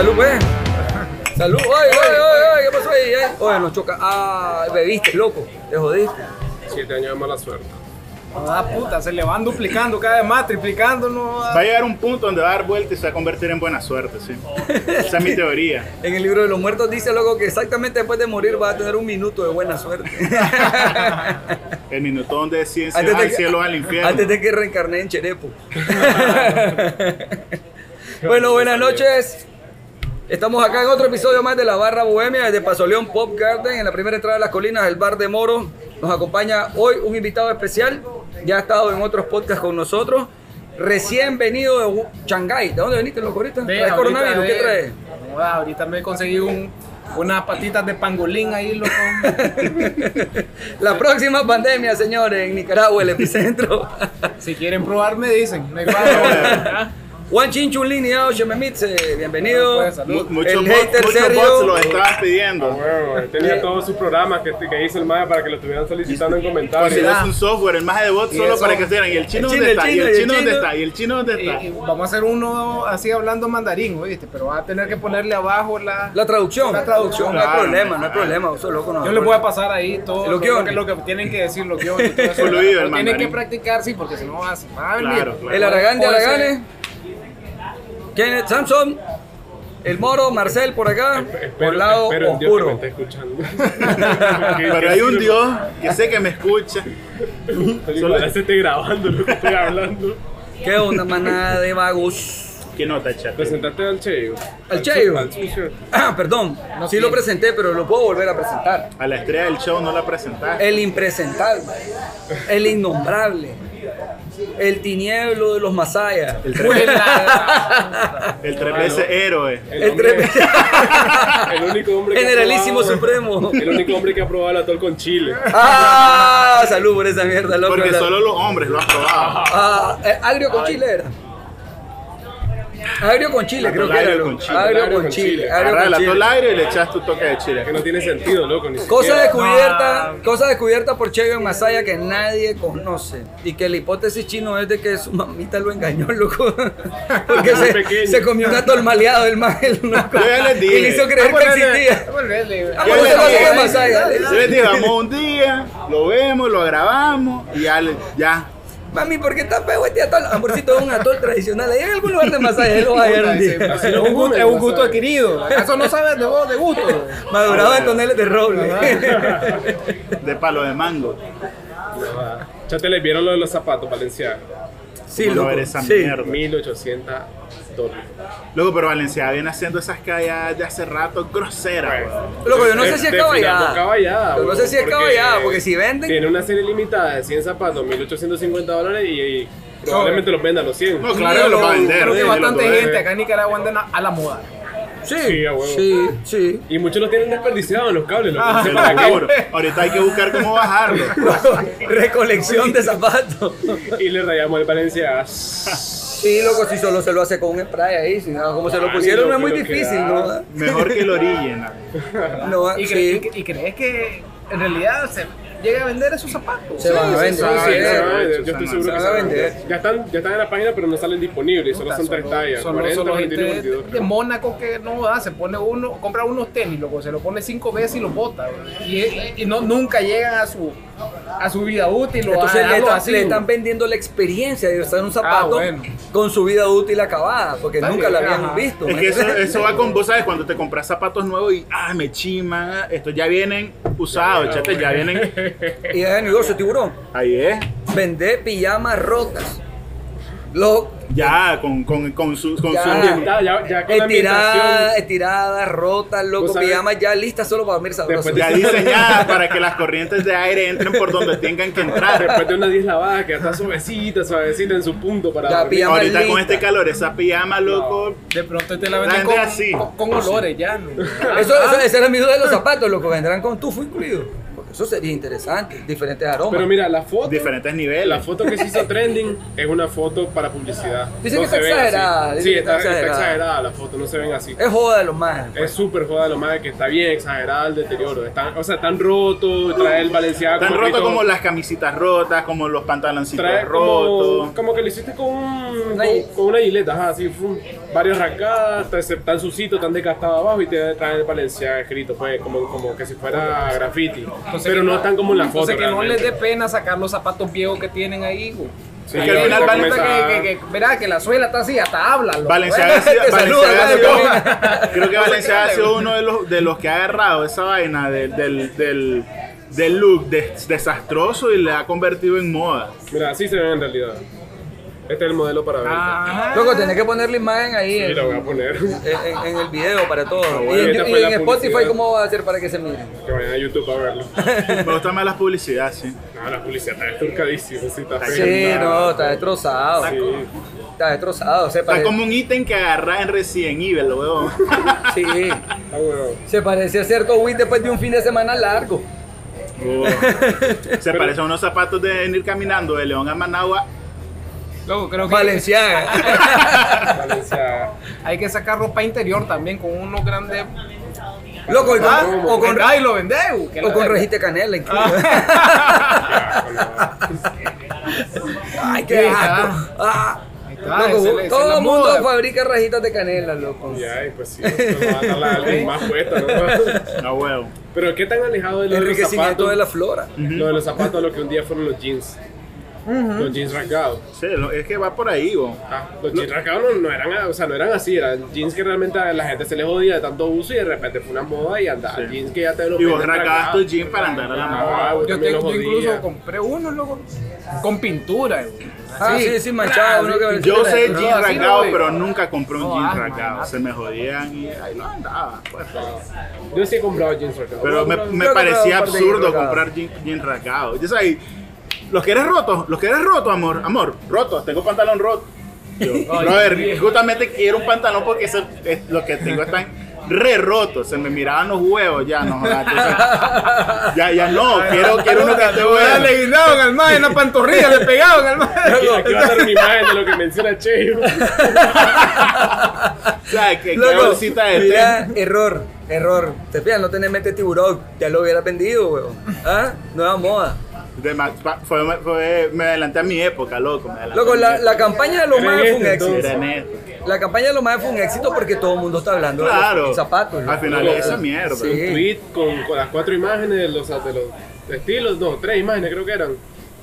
salud, pues. Salud. Oye, oye, oye, ¿qué pasó ahí? eh? Oye, nos choca. Ah, bebiste, loco. Te jodiste. Siete años de mala suerte. Ah, puta, se le van duplicando cada vez más, triplicando, no. Va a llegar un punto donde va a dar vuelta y se va a convertir en buena suerte, sí. Esa es mi teoría. En el libro de los muertos dice, loco, que exactamente después de morir vas a tener un minuto de buena suerte. El minuto donde deciden si al que- cielo al infierno. Antes de que reencarné en Cherepo. bueno, buenas noches. Estamos acá en otro episodio más de la Barra Bohemia desde Pasoleón Pop Garden, en la primera entrada de las colinas del Bar de Moro. Nos acompaña hoy un invitado especial. Ya ha estado en otros podcasts con nosotros. Recién venido de Shanghái. ¿De dónde veniste, loco, ahorita? ¿Traes coronavirus? ¿Qué traes? No, ahorita me conseguí un, unas patitas de pangolín ahí, loco. La próxima pandemia, señores, en Nicaragua, el epicentro. si quieren probar, me dicen. Me igual, Juan Chinchulín y Ao Shememitze, bienvenido. Pues, Muchos El bots, hater muchos Sergio. bots lo estaban pidiendo. Huevo, él tenía todos sus programas que, que hizo el MAE para que lo estuvieran solicitando en comentarios. Consiguió un software, el más de bots Y solo eso- para que estén. ¿Y el chino dónde está? el ¿Y el chino, dónde está? ¿Y el chino dónde está? vamos a hacer uno así hablando mandarín, ¿oíste? Pero va a tener que ponerle abajo la. La traducción. La traducción, No hay claro. problema, no hay problema. Eso loco no. Yo les voy a pasar ahí todo lo, que, lo que tienen que decir los guiones. tienen que practicar, sí, porque si no vas van a venir. El Aragán de. Araganes. Kenneth Samson. El Moro, Marcel por acá. por lado en Dios que me oscuro. escuchando. Pero hay un Dios que sé que me escucha. Solo esté grabando lo que estoy hablando. ¿Qué onda, manada de vagos? ¿Qué nota, chat? Presentaste al Cheyo. ¿Al Cheyo? Ah, perdón. sí lo presenté, pero lo puedo volver a presentar. A la estrella del show no la presentaste. El impresentable. El innombrable. El tinieblo de los masayas. El tres, la- el tres veces héroe. El, El hombre- el único hombre que ha Generalísimo probado- Supremo. El único hombre que ha probado el atol con chile. Ah, salud por esa mierda, loco. Porque La- solo los hombres lo han probado. Ah, eh, agrio con chile era. Agrio con chile, creo que era. Agrio con chile, Agrio agrio con chile. agrio el aire y le echas tu toque de chile. Que no tiene sentido, loco. Ni Cosa siquiera. descubierta, cosa descubierta por Cheyo en Masaya que nadie conoce. Y que la hipótesis chino es de que su mamita lo engañó, loco. Porque se, se comió un atol maleado el el loco. Yo ya les Y le hizo creer que existía. Yo les dije, en Masaya. Yo les dije, vamos un día, lo vemos, lo grabamos y ya, le- ya. Mami, ¿por qué está feo este atol? Amorcito, es un atol tradicional. Ahí en algún lugar de Masaya, él lo va a Es un gusto, es un gusto adquirido. ¿Acaso no sabes de vos de gusto? Madurado en toneles de roble. De palo de mango. Chate, ¿les vieron lo de los zapatos Valenciaga? Sí, ¿Cómo no loco. ver esa Sí. mierda? 1800 dólares. Luego, pero Valencia viene haciendo esas calladas de hace rato groseras, weón. Loco, yo no sé si es caballada. caballada, Yo no sé si es porque caballada, porque si venden. Tiene una serie limitada de 100 zapatos, 1850 dólares y, y probablemente los venda a los 100. No, claro que lo va a vender. Creo que bastante gente acá en Nicaragua andan a, a la moda. Sí, Sí, a huevo. sí, sí. Y muchos los tienen desperdiciados los cables. Lo Se sé lo para qué. juro. Ahorita hay que buscar cómo bajarlo. Recolección de zapatos. Y le rayamos el Valencia. Sí, loco, si solo se lo hace con un spray ahí, si no, como se lo Ah, pusieron, no es muy difícil. ¿no? Mejor que el origen. No, ¿Y, cre- sí. y- y crees que en realidad se llega a vender esos zapatos? Se van a vender, sí, sí, sí, sí. Yo estoy seguro Se que se van a vender. Ya están, ya están en la página, pero no salen disponibles. Solo son tres tallas. Solo, 40, solo 21, gente 22. de Mónaco que no da, se pone uno, compra unos tenis, loco, se lo pone cinco veces y los bota. Y, no, nunca llegan a su, a su vida útil o Entonces a le, están- así, le bro. están vendiendo la experiencia de usar un zapato bueno. con su vida útil acabada, porque nunca la habían ajá. visto. Es ¿me que eso, va con vos, ¿sabes? Cuando te compras zapatos nuevos y, ah, me chiman, ah, estos ya vienen usados, chate, ya vienen. Y es el negocio, tiburón. Ahí es. Vender pijamas rotas. Lo, Ya, con, con, con su. Con Ya. su Ambientada, ya, ya con la estiradas, ambientación. estiradas, rotas, loco, pijamas ya listas solo para dormir sabroso. Después de- ya diseñada para que las corrientes de aire entren por donde tengan que entrar. Después de unas 10 lavadas que está suavecita, suavecita en su punto para Ya, dormir. pijama Ahorita con este calor, esa pijama, loco. De pronto te la La con, así. con, con olores ya. ¿no? Eso, eso- esa era mi duda de los zapatos, loco, vendrán con tufo incluido. Eso sería interesante. Diferentes aromas. Pero mira, la foto. Diferentes niveles. La foto que se hizo trending es una foto para publicidad. Dicen que se está exagerada, dicen Sí, que está, está está exagerada. la foto, no se ven así. es joda de los más. Es súper joda lo más que está bien exagerada el deterioro. Están, o sea, están rotos, trae el Balenciaga Tan como roto grito- como las camisitas rotas, como los pantaloncitos trae rotos. como que lo hiciste con, un- Una con, una gileta, ajá, así, fum, varios rasgadas, tan- tan sucito, tan desgastado abajo y te traen el Balenciaga escrito, pues, como, como que si fuera graffiti. Pero no están como en la foto. Entonces que no les dé pena sacar los zapatos viejos que tienen ahí, güey. Sí, que al final una vale- nota que, que, que- verá que la suela está así, hasta habla. Valenciaga, ha Te sido- Valenciaga ha dale, sido- creo que Valenciaga ha sido uno de los, de los que ha agarrado esa vaina del, del, del, del look des- desastroso y le ha convertido en moda. Mira, así se ven en realidad. Este es el modelo para ver. Ajá. Loco, tenés que poner la imagen ahí Sí, en, lo voy a poner. en- en el video para todos. bueno, y en, y la Spotify. ¿cómo va a hacer para que se miren? Que vayan a YouTube a verlo. Me gusta más la publicidad, sí. No, la publicidad está esturcadísima, sí, está fea. Sí, no, está destrozado. Sí. Está destrozado. Se Está parece, como un ítem que agarra en Resident Evil, weón. sí, Está bueno. se parece a cierto Wii después de un fin de semana largo. Oh. Se parece a unos zapatos de ir caminando de León a Managua. Loco, creo que Valenciaga. Valenciaga. hay que sacar ropa interior también con unos grandes. Loco, y con, Ah, o con, y lo vendé, güey, que o con de canela incluso. Ay, qué asco. Ah. Está, Loco, todo el mundo moda. fabrica rajitas de canela, loco. Ya, y pues sí, nos va a dar más puesta, ¿no? No, weón. Pero ¿qué tan alejado de lo de los Enriquecimiento zapatos? de la flora. Lo de los zapatos lo que un día fueron los jeans. Los jeans rasgados. Sí, es que va por ahí, weón. Ah, los jeans rasgados no, no eran, o sea, no eran así, eran jeans que realmente a la gente se les jodía de tanto uso y de repente fue una moda y andaba. Sí. Jeans que ya te lo Y vos rasgabas tus jeans para andar a la moda. Ah, Yo, también te- los yo jodía. incluso compré uno, loco, con pintura. güey. Ah, Así. sí, sí, manchado. uno que- Yo sé No, jeans no, rasgados, pero nunca compré un No, jeans ah, rasgado. Se me jodían y ahí lo andaba. pues. Yo sí he comprado jeans rasgados. Pero me, me Yo parecía absurdo comprar jeans, jeans rasgados. Yo sabes, los que eres rotos, los que eres roto, amor, amor, roto, tengo pantalón roto. Yo, brother, justamente quiero un pantalón porque ese- es, lo que tengo están re rotos, se me miraban los huevos ya, no jodas, ya, ya no, quiero, quiero uno que esté bueno. Le guindaban al mae en la pantorrilla, le pegaban al mae. Aquí, aquí va a estar una imagen de lo que menciona Che. O sea, que, Loco, bolsita de mira, error, error. Te fijas, no tenés mente tiburón, ya lo hubiera vendido, weón. ¿Ah? Nueva moda. De ma- pa- fue, fue- me adelanté a mi época, loco. Me Loco, la, la campaña de los más fue un éxito. La campaña de los más fue un éxito porque todo el mundo está hablando de Claro, los zapatos. al final es esa mierda. Sí. Un tweet con, con las cuatro imágenes de los, de los estilos, no, tres imágenes creo que eran,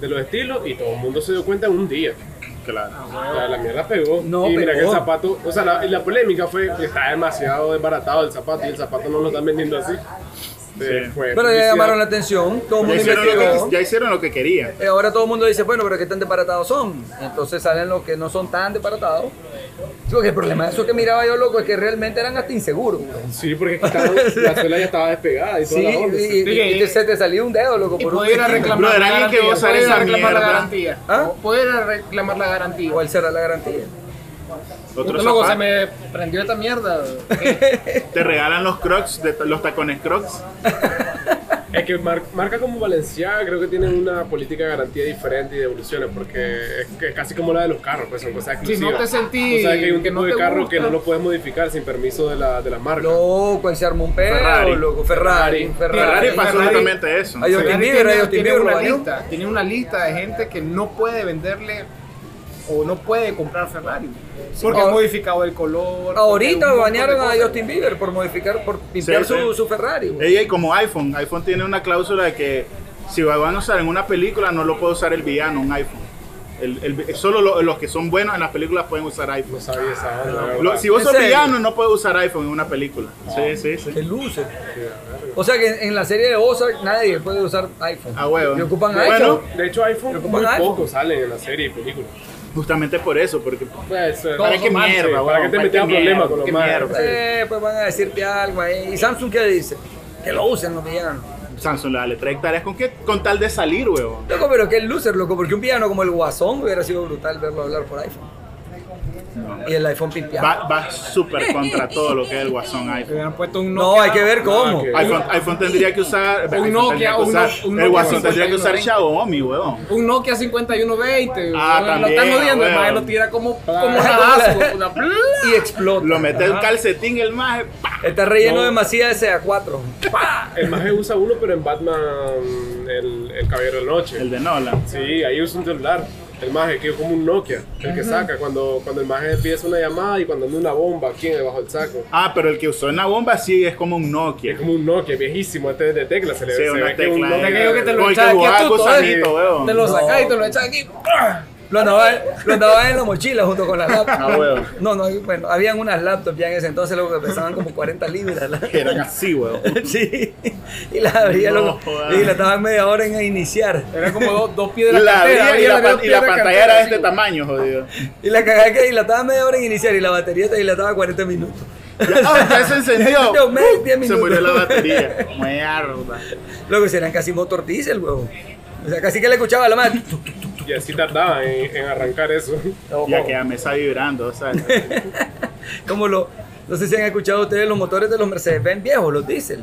de los estilos y todo el mundo se dio cuenta en un día. Claro. La, la mierda pegó. No, y mira pegó. que el zapato, o sea, la, la polémica fue que está demasiado desbaratado el zapato y el zapato no lo están vendiendo así. Sí. fue Pero ya llamaron la atención, todo el mundo hicieron, lo investigó. que, ya hicieron lo que querían. Eh, Ahora todo el mundo dice, bueno, pero qué tan desbaratados son. Entonces salen los que no son tan desbaratados. Sí, porque el problema de eso que miraba yo, loco, es que realmente eran hasta inseguros. Sí, porque que la suela ya estaba despegada y toda Sí, la onda. y, y- Sí, y y- se te salía un dedo, loco, Y por un ir a reclamar la alguien que garantía. va a reclamar la garantía. ¿Ah? Poder reclamar la garantía. ¿Cuál será la garantía? Otro Luego se me prendió esta mierda. Te regalan los crocs, de- los tacones crocs. Es que mar- marca como Valenciaga creo que tienen una política de garantía diferente y de evoluciones porque es, que es casi como la de los carros, pues son cosas Si exclusivas. no te sentí Tú sabes que hay un que tipo no de carro gusta. que no lo puedes modificar sin permiso de la, de la marca. Loco, ahí se armó un pedo, Ferrari. loco. Ferrari. Ferrari. Pasó exactamente eso. Ay, yo- Ferrari Justin Bieber, tiene, Justin tiene una lista, tiene una lista de gente que no puede venderle o no puede comprar Ferrari. Porque Ah, ha modificado el color. Ahorita banearon a. Justin Bieber por modificar, por limpiar Sí, su, sí. su Ferrari. Ella y como iPhone, iPhone tiene una cláusula de que si van a usar en una película no lo puede usar el villano, un iPhone. El, el- solo lo- los que son buenos en las películas pueden usar iPhone. No sabía esa onda, la Lo- verdad. si vos ¿En sos serio? villano no puedes usar iPhone en una película. Sí, sí, sí. Qué luce. O sea que en, en la serie de Ozark nadie puede usar iPhone. Ah, huevo. Y ocupan Bueno, iPhone. De hecho, iPhone muy iPhone. poco salen en la serie y películas. Justamente por eso, porque Pues, eh, ¿Para qué mierda, ¿Para qué te ¿Para metías qué problemas con los mierda? Eh, pues van a decirte algo ahí. ¿Y Samsung qué dice? Que lo usen los villanos. Samsung le trae hectáreas con qué? Con tal de salir, huevón. Loco, pero qué loser, loco, porque un villano como el Guasón hubiera sido brutal verlo hablar por iPhone. Y el iPhone pipiado. Va, va súper contra todo lo que es el Guasón iPhone. puesto un No, hay que ver cómo. IPhone, iPhone tendría que usar. iPhone Nokia, tendría que un usar- un el Guasón tendría que usar 5120. Xiaomi, huevón. Un Nokia 5120. Ah, weón, también, Lo están jodiendo, el maje lo tira como, como una Ah. asco. Una. Y explota. Lo mete en calcetín el maje. Está relleno No. de masía de CA4. El maje usa uno, pero en Batman, el, el Caballero de la Noche. El de Nolan. Sí, ahí usa un celular. El maje que es como un Nokia, el que saca cuando, cuando el maje empieza una llamada y cuando anda una bomba aquí debajo del saco. Ah, pero el que usó en la bomba sí es como un Nokia. Es como un Nokia viejísimo antes de tecla, se le Sí, se una ve que es un tecla, Nokia. eh. Aquello que te lo echas aquí a tu gusanito, weón. Te lo sacas y te lo echas aquí. Lo andaba, lo andaba en la mochila junto con la laptop. Ah, huevo. No, no, bueno, habían unas laptops ya en ese entonces lo que pesaban como 40 libras. la- Eran así, weón. Sí, y las abría No, y la estaban media hora en iniciar. Era como dos, dos de la, La cartera. abría y la, las pan- y la pantalla cartera, era de este tamaño, jodido. Y la cagada que dilataba media hora en iniciar y la batería te dilataba 40 minutos. Ya, ah, ya se encendió. Yo, me- 10 Se murió la batería. Mierda. Luego eran casi motor diésel, huevo. O sea, casi que le escuchaba a la madre. Y así tardaba en, en arrancar eso. Ya que la mesa vibrando, ¿sabes? Como lo, no sé si han escuchado ustedes los motores de los Mercedes-Benz viejos, los diésel,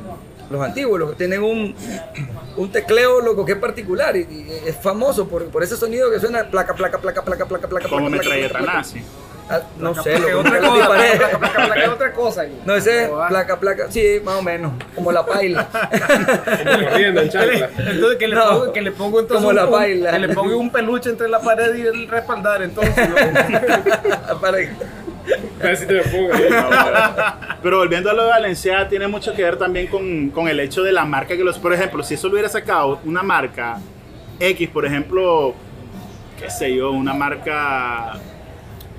los antiguos, los que tienen un, un tecleo loco que es particular y, y es famoso por, por ese sonido que suena placa, placa, placa, placa, placa, placa, Como placa, metralleta placa, placa. nazi. Ah, no sé, Que loco, otra cosa, placa, placa, placa, placa, otra cosa. No, ese es placa, placa, sí, más o menos, como la paila. Como corriendo en chancla. Entonces que le, No, pongo, que le pongo entonces como un- la un- baila. que le pongo un peluche entre la pared y el respaldar entonces. Para- Así te lo pongo ahí. Pero volviendo a lo de Valencia, tiene mucho que ver también con, con el hecho de la marca que los. Por ejemplo, si eso lo hubiera sacado una marca X, por ejemplo, qué sé yo, una marca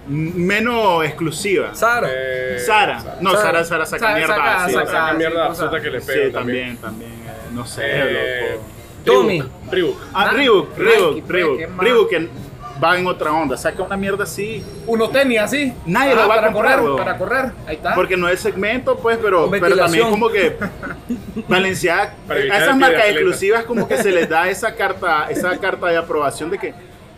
menos exclusiva. Sara. Eh, Sara. No, Sara. Sara, Sara saca Sara mierda. saca- sí, Saca saca- mierda sí, absoluta que le Sí, pega también, también. eh, no sé, Eh, loco. Tommy. Reebok. Ah, Nike, Reebok, Reebok, pues, Reebok. que va en otra onda. Saca una mierda así. unos tenis así Nadie Ah, lo va a para comprar, correr para correr ahí está Porque no es segmento, pues, pero, pero también como que Valenciaga, a esas marcas exclusivas como que se les da esa carta, esa carta de aprobación de que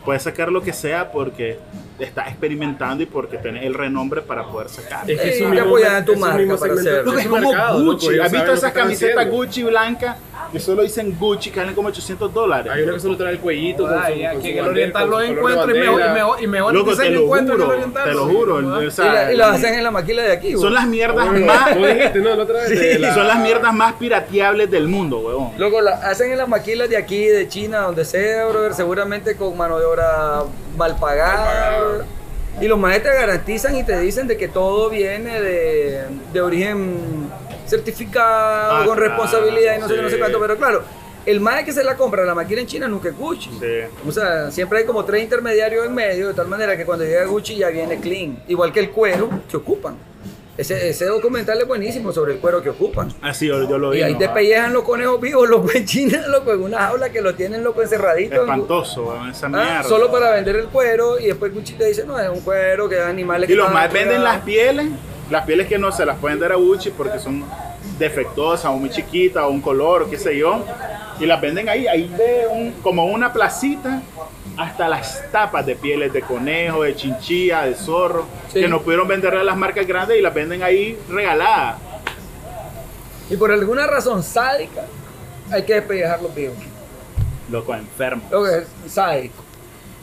puedes sacar lo que sea porque estás experimentando y porque tenés el renombre para poder sacar. Es que Eh, es un en tu marca para de Loco, es como Gucci. ¿Has visto esas camisetas. Gucci blanca que solo dicen Gucci que valen como 800 dólares? Hay una que solo trae el cuellito con su, Ay, con aquí su en el oriental con lo su color de encuentro y mejor, y mejor, y mejor Loco, te diseño lo encuentro en el juro, oriental te lo sí, juro. ¿no? o Y, la- y las hacen en la maquila de aquí, son las mierdas Oye, más dijiste, ¿no? La otra vez. de y la- son las mierdas más pirateables del mundo, huevón. Loco, la hacen en las maquilas de aquí, de China, donde sea, brother, seguramente con mano de obra mal pagada. Y los maestros garantizan y te dicen de que todo viene de, de origen certificado, Ah, con responsabilidad y no sé qué, no sé cuánto. Pero claro, el maestro que se la compra, la máquina en China, nunca es Gucci. Sí. O sea, siempre hay como tres intermediarios en medio, de tal manera que cuando llega Gucci ya viene clean. Igual que el cuero que ocupan. Ese, ese documental es buenísimo sobre el cuero que ocupan. Así yo, yo lo vi. Y ahí ¿no? te pellejan los conejos vivos, loco, en China, loco, en una jaula que lo tienen, loco, encerradito. Espantoso, weón, esa Ah, mierda. solo para vender el cuero y después Gucci te dice, no, es un cuero que es animales Y que los más venden las cuidados". pieles, las pieles que no se las pueden dar a Gucci porque son defectuosas o muy chiquitas o un color o qué sé yo. Y las venden ahí, ahí de un, como una placita hasta las tapas de pieles de conejo, de chinchilla, de zorro, Sí. que no pudieron venderle a las marcas grandes y las venden ahí regaladas. Y por alguna razón sádica, hay que despellejar los vivos. Loco, enfermo. Lo que es sádico.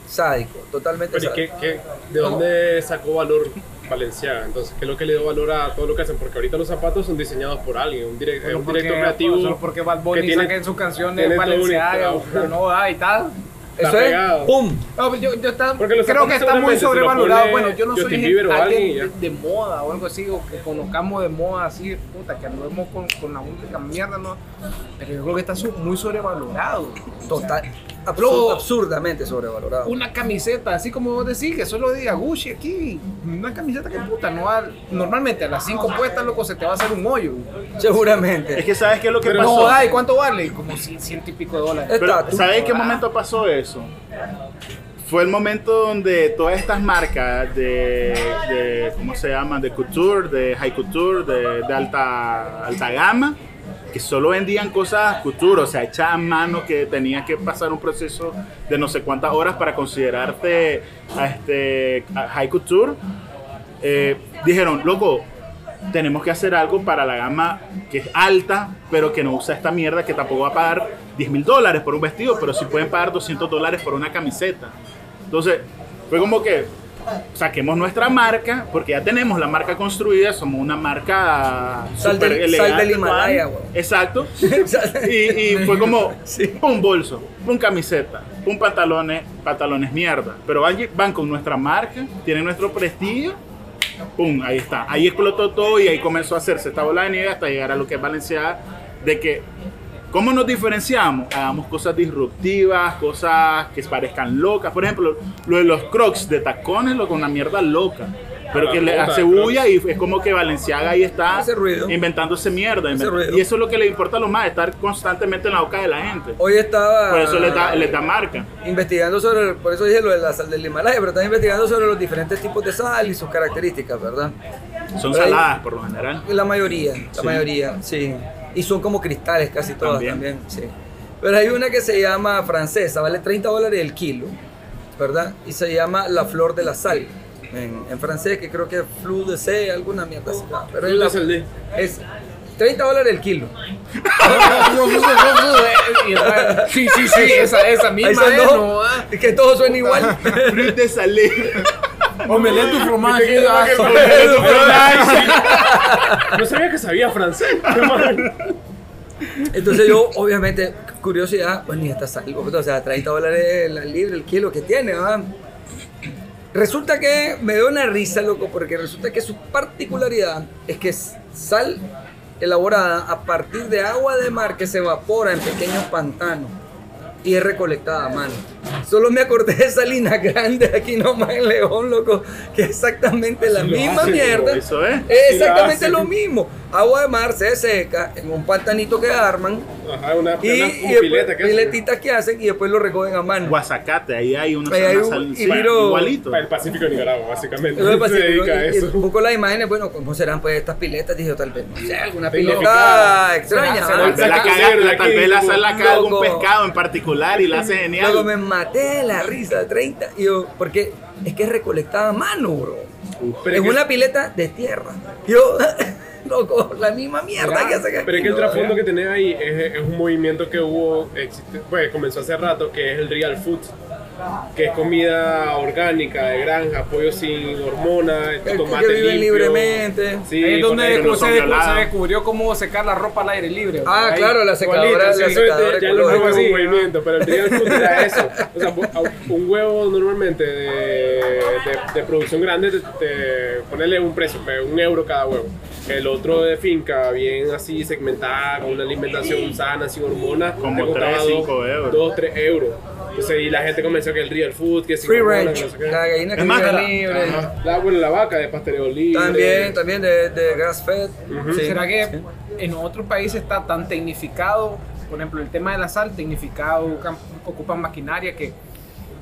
Sádico, totalmente Pero, ¿y sádico. qué- qué- ¿De dónde sacó valor Valenciaga? Entonces, ¿qué es lo que le dio valor a todo lo que hacen? Porque ahorita los zapatos son diseñados por alguien, un, direct- un porque- director creativo. solo porque Bad Bunny que tiene- saca en sus canciones Valenciaga, no y tal. Eso es. ¡pum! No, yo, yo está- creo que está muy sobrevalorado. Bueno, yo no soy Justin gente- Bieber o alguien de, de moda o algo así, o que conozcamos de moda así, puta, que andemos con, con la única mierda, ¿no? Pero yo creo que está muy sobrevalorado. Total, absur- Luego- absurdamente sobrevalorado. Una camiseta, así como vos decís, que solo diga Gucci aquí. Una camiseta que puta, no va- normalmente a las cinco puestas, loco, se te va a hacer un hoyo. Seguramente. Es que ¿sabes qué es lo que Pero pasó? No, ay, ¿cuánto vale? Como cien- ciento y pico de dólares. Es- Pero. ¿sabes en qué momento pasó eso? Fue el momento donde todas estas marcas de, de ¿cómo se llaman? De couture, de high couture, de, de alta, alta gama, que solo vendían cosas couture, o sea, hechas a mano, que tenías que pasar un proceso de no sé cuántas horas para considerarte a este, a high couture. eh, dijeron, loco, tenemos que hacer algo para la gama que es alta, pero que no usa esta mierda, que tampoco va a pagar 10 mil dólares por un vestido, pero sí pueden pagar 200 dólares por una camiseta. Entonces, fue como que saquemos nuestra marca, porque ya tenemos la marca construida, somos una marca Sal súper del- sal elegante, del Himalaya. Exacto. Y, y fue como Sí. un bolso, un camiseta, un pantalones, pantalones mierda. Pero van, van con nuestra marca, tienen nuestro prestigio. Pum, ahí está. Ahí explotó todo y ahí comenzó a hacerse esta bola de nieve hasta llegar a lo que es Valenciaga. De que, ¿cómo nos diferenciamos? Hagamos cosas disruptivas, cosas que parezcan locas. Por ejemplo, lo de los crocs de tacones, lo con una mierda loca. Pero que le hace bulla y es como que Valenciaga ahí está inventándose mierda. Invent- ruido. Y eso es lo que le importa a los más, estar constantemente en la boca de la gente. Hoy estaba Por eso les da, les da marca. investigando sobre, por eso dije lo de la sal del Himalaya, pero estaba investigando sobre los diferentes tipos de sal y sus características, ¿verdad? Son Pero saladas por lo general. La mayoría, la Sí. mayoría, sí. Y son como cristales casi todas También. también. sí. Pero hay una que se llama francesa, vale 30 dólares el kilo, ¿verdad? Y se llama la flor de la sal. En, en francés, que creo que es flou de C, alguna mierda así. Pero es, la- es 30 dólares el kilo. Sí, sí, sí, esa, esa misma es, dos, ¿no? ah. que todo suena igual. Fruit de salé. Omelette du fromage. No sabía que sabía francés. Qué mal. Entonces yo, obviamente, curiosidad, pues ni esta sal, o sea, 30 dólares la libre, el kilo que tiene, ¿verdad? Resulta que me dio una risa, loco, porque resulta que su particularidad es que es sal elaborada a partir de agua de mar que se evapora en pequeños pantanos y es recolectada a mano. Solo me acordé de Salina Grande aquí nomás en León, loco, que es exactamente la misma hacen, mierda. Eso es. Es lo exactamente lo mismo. Agua de mar se seca en un pantanito que arman Ajá, una, y, una- y un después que piletitas que hacen y después lo recogen a mano. Guazacate, ahí hay una Ahí hay una un- sal- y sí, miro- igualito. Para el Pacífico de Nicaragua, básicamente. Es Se dedica a y- y eso. busco las imágenes, bueno, ¿cómo serán pues estas piletas? Dije, tal vez, no sé, alguna pileta extraña. Será- ¿ah? Tal vez la sal la caga algún pescado en particular y la hace Luego me genial. maté de la risa, 30. Y yo, porque es que es recolectada a mano, bro. Pero es es que- una pileta de tierra. Yo, loco, la misma mierda que hacen aquí. Pero es que el trasfondo que tenés ahí es, es un movimiento que hubo, existe- pues comenzó hace rato, que es el real food, que es comida orgánica, de granja, pollo sin hormonas, tomate que viven limpio. libremente. Sí, Ahí es donde no se, se descubrió cómo secar la ropa al aire libre. Ah, Ahí, claro, la secadora, la sí. Ya nuevo es un movimiento, pero el era eso. O sea, un huevo normalmente de, de, de producción grande te, te- ponerle un precio, un euro cada huevo. El otro de finca, bien así segmentada, con una alimentación sana, sin hormonas, Como te costaba tres, dos- cinco euros. Dos, tres euros. Entonces, y la gente comenzó que el real food, que sin Free range, la gallina que Es la- libre. Ajá. La, bueno, la vaca de pastoreo libre. También, también de, de grass fed. Sí, ¿Será que sí. en otros países está tan tecnificado? Por ejemplo, el tema de la sal, tecnificado, ocupan, maquinaria que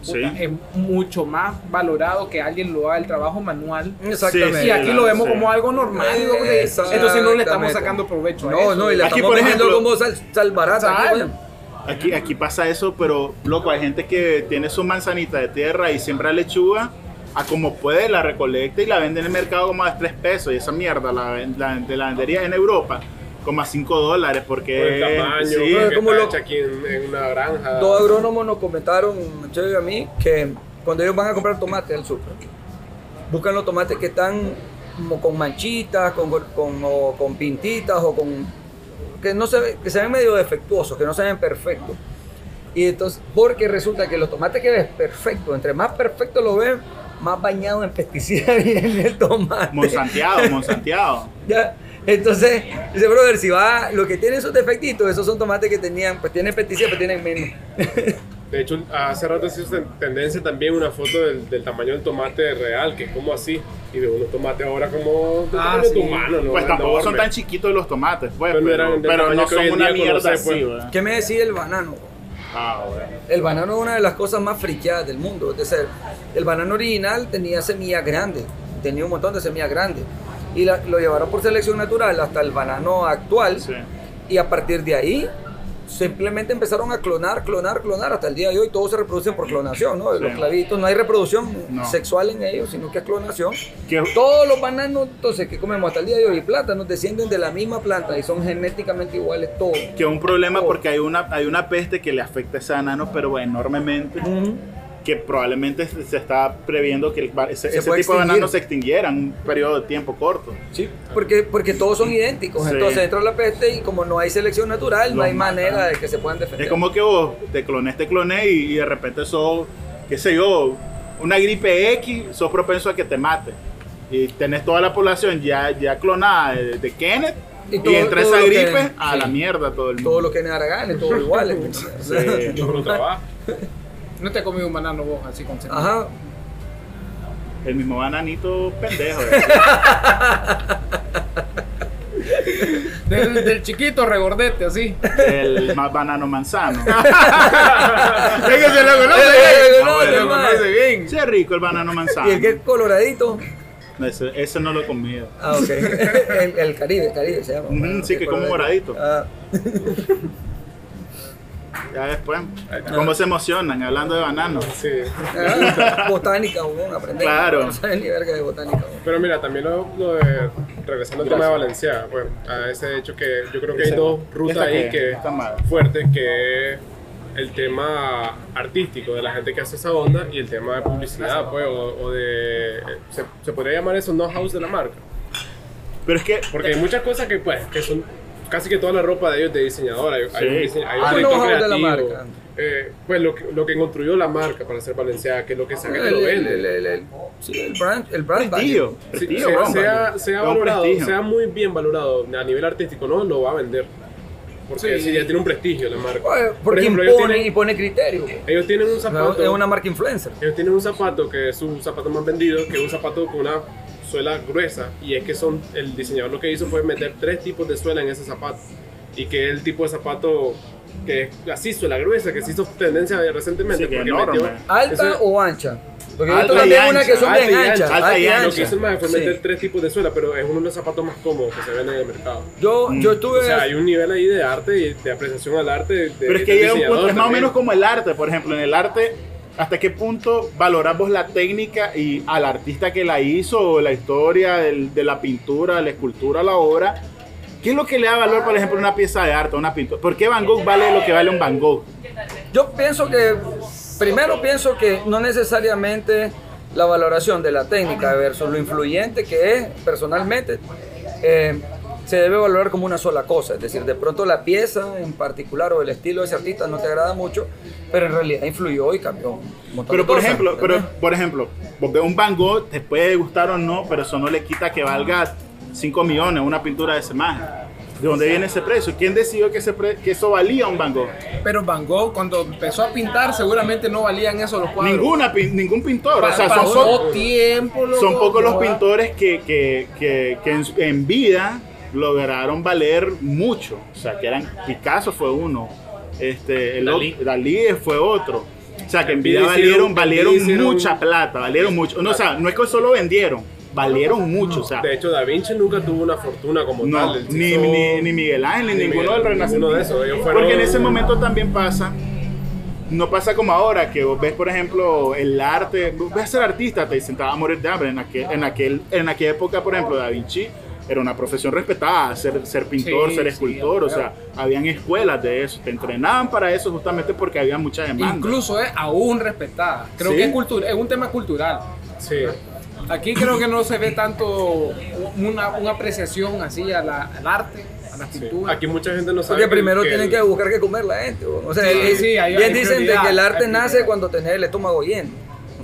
Sí. es mucho más valorado que alguien lo haga el trabajo manual. Exactamente. Y aquí lo vemos sí. como algo normal, porque entonces no le estamos sacando provecho a No, eso. no, y le Aquí, estamos por ejemplo- como sal, sal barata. aquí, Sal. Aquí, aquí pasa eso, pero loco, hay gente que tiene su manzanita de tierra y siembra lechuga, a como puede la recolecta y la vende en el mercado como a 3 pesos. Y esa mierda la, la, de la vendería en Europa como a 5 dólares porque Por el tamaño, sí, es como lo- aquí en, en una granja. Dos agrónomos nos comentaron, Macho y a mí, que cuando ellos van a comprar tomate al súper, buscan los tomates que están como con manchitas, con, con, o con pintitas o con... Que, no se, ve- que se ven medio defectuosos, que no se ven perfectos. Y entonces, porque resulta que los tomates que ves perfectos, entre más perfecto lo ves, más bañado en pesticidas viene el tomate. Monsanteado, Monsanteado. Ya. Entonces, dice, brother, si va, lo que tiene esos defectitos, esos son tomates que tenían, pues tienen pesticidas, pero tienen menos. De hecho, hace rato se hizo ten- tendencia también una foto del, del tamaño del tomate real, que es como así. Y de unos tomates ahora como del Ah, de tu sí. mano, ¿no? Pues tampoco son Enorme. tan chiquitos los tomates, pues, Pero pero, eran del pero no son una mierda conoce, así, pues. ¿Qué me decía el banano? Ah, bueno. El banano es una de las cosas más friqueadas del mundo. Es decir, el banano original tenía semillas grandes, tenía un montón de semillas grandes. Y la- lo llevaron por selección natural hasta el banano actual. Sí. Y a partir de ahí simplemente empezaron a clonar, clonar, clonar. Hasta el día de hoy todos se reproducen por clonación, ¿no? Los clavitos, no hay reproducción No. sexual en ellos, sino que es clonación. Que- Todos los bananos, entonces, que comemos hasta el día de hoy, y plátanos, descienden de la misma planta y son genéticamente iguales todos. que es un problema porque hay una, hay una peste que le afecta a ese banano, pero enormemente, que probablemente se está previendo que el ese, Se ese tipo de extinguir. bananos se extinguiera en un periodo de tiempo corto. Sí, porque, porque todos son idénticos. Sí. Entonces entra la peste y como no hay selección natural, no Los hay matan. manera de que se puedan defender. Es como que vos te clones, te cloné y, y de repente sos, qué sé yo, una gripe X, sos propenso a que te mate. Y tenés toda la población ya, ya clonada de, de Kenneth. Y Y, todo- entra todo esa lo que- gripe a sí. la mierda todo el mundo. Todos los que Araganes, todos iguales. Sí. Yo no trabajo. No te has comido un banano vos así con semilla. Ajá. El mismo bananito pendejo. Del, del chiquito regordete, así. el más banano manzano. Es que se lo conoce Eh, bien. no, Se lo hermano. conoce bien. Sí, es rico el banano manzano. Y el que es coloradito. Ese, ese no lo he comido. Ah, ok. El, el Caribe, Caribe se llama. Bueno, sí, que como coloradito. moradito. Ah, Ya después, cómo se emocionan hablando de banano. Sí. ah, botánica, huevón, aprender. Claro. No ni verga de botánica. Pero mira, también lo, lo de, regresando al tema de Valencia, bueno, a ese hecho que yo creo que hay dos rutas ahí que- fuertes, que es el tema artístico de la gente que hace esa onda y el tema de publicidad, pues, o, o de, se, se podría llamar eso know-house de la marca. Pero es que Porque hay muchas cosas que, pues, que son casi que toda la ropa de ellos es de diseñador. Hay, hay un, Sí. dise- hay Ah, un el director know-how de la marca. eh, pues lo que, lo que construyó la marca para hacer Valenciaga, que es lo que saca que El, lo vende. el, el, el- sí, el brand, el brand prestigio. Sí, sea, sea, sea un valorado, prestigio. sea muy bien valorado a nivel artístico, no lo va a vender. Porque Sí. si ya tiene un prestigio la marca. Oye, Por Porque ejemplo, ellos impone y tienen, pone criterio. ellos tienen un zapato. Es una marca influencer. Ellos tienen un zapato que es su zapato más vendido, que es un zapato con una suela gruesa. Y es que son el diseñador lo que hizo fue meter tres tipos de suela en ese zapato. Y que el tipo de zapato que es así, suela gruesa, que se hizo tendencia recientemente. Sí, que porque enorme. metió- ¿Alta ese- o ancha? Porque Alta y también una ancha, que son alta bien y anchas. ancha, alta y Lo ancha. que hizo el maestro fue Sí. meter tres tipos de suela, pero es uno de los zapatos más cómodos que se venden en el mercado. Yo, yo estuve. O sea, hay un nivel ahí de arte y de apreciación al arte. de- Pero es que llega un punto, es más o menos como el arte, por ejemplo, en el arte, ¿hasta qué punto valoramos la técnica y al artista que la hizo, o la historia del- de la pintura, la escultura, la obra? ¿Qué es lo que le da valor, por ejemplo, a una pieza de arte, una pintura? ¿Por qué Van Gogh vale lo que vale un Van Gogh? Yo pienso que, primero pienso que no necesariamente la valoración de la técnica versus lo influyente que es personalmente, eh, se debe valorar como una sola cosa. Es decir, de pronto la pieza en particular o el estilo de ese artista no te agrada mucho, pero en realidad influyó y cambió un Pero de por cosas, ejemplo, pero por ejemplo, ves un Van Gogh, te puede gustar o no, pero eso no le quita que valga 5 millones una pintura de ese maje. ¿De dónde viene ese precio? ¿Quién decidió que, ese pre- que eso valía un Van Gogh? Pero Van Gogh, cuando empezó a pintar, seguramente no valían eso los cuadros. Ninguna, pin- ningún pintor. Pa- o sea, son, pasó son- tiempo, loco, son pocos los pintores que, que, que, que en, en vida lograron valer mucho. O sea, que eran Picasso fue uno, este, el Dalí. otro- Dalí fue otro. O sea, que en vida valieron, valieron hicieron- mucha plata, valieron mucho. No, o sea, no es que solo vendieron, valieron mucho. O sea, De hecho, Da Vinci nunca tuvo una fortuna como no, tal. Ni, ni, ni Miguel Ángel, ni, ni ninguno del Renacimiento. de esos, fueron- Porque en ese momento también pasa, no pasa como ahora, que vos ves, por ejemplo, el arte, vos ves a ser artista, te dicen, te vas a morir de hambre. En, aquel, en, aquel, en aquella época, por ejemplo, Da Vinci era una profesión respetada, ser, ser pintor, Sí, ser sí, escultor, o sea, habían escuelas de eso, te entrenaban para eso justamente porque había mucha demanda. Incluso es aún respetada. Creo Sí. que es, cultu- es un tema cultural. Sí. Aquí creo que no se ve tanto una, una apreciación así a la- al arte, a la sí. pintura. Aquí mucha gente no sabe. Porque primero que tienen el- que buscar que comer la gente. O sea, Sí, sí, hay- bien hay dicen de que el arte nace cuando tenés el estómago lleno.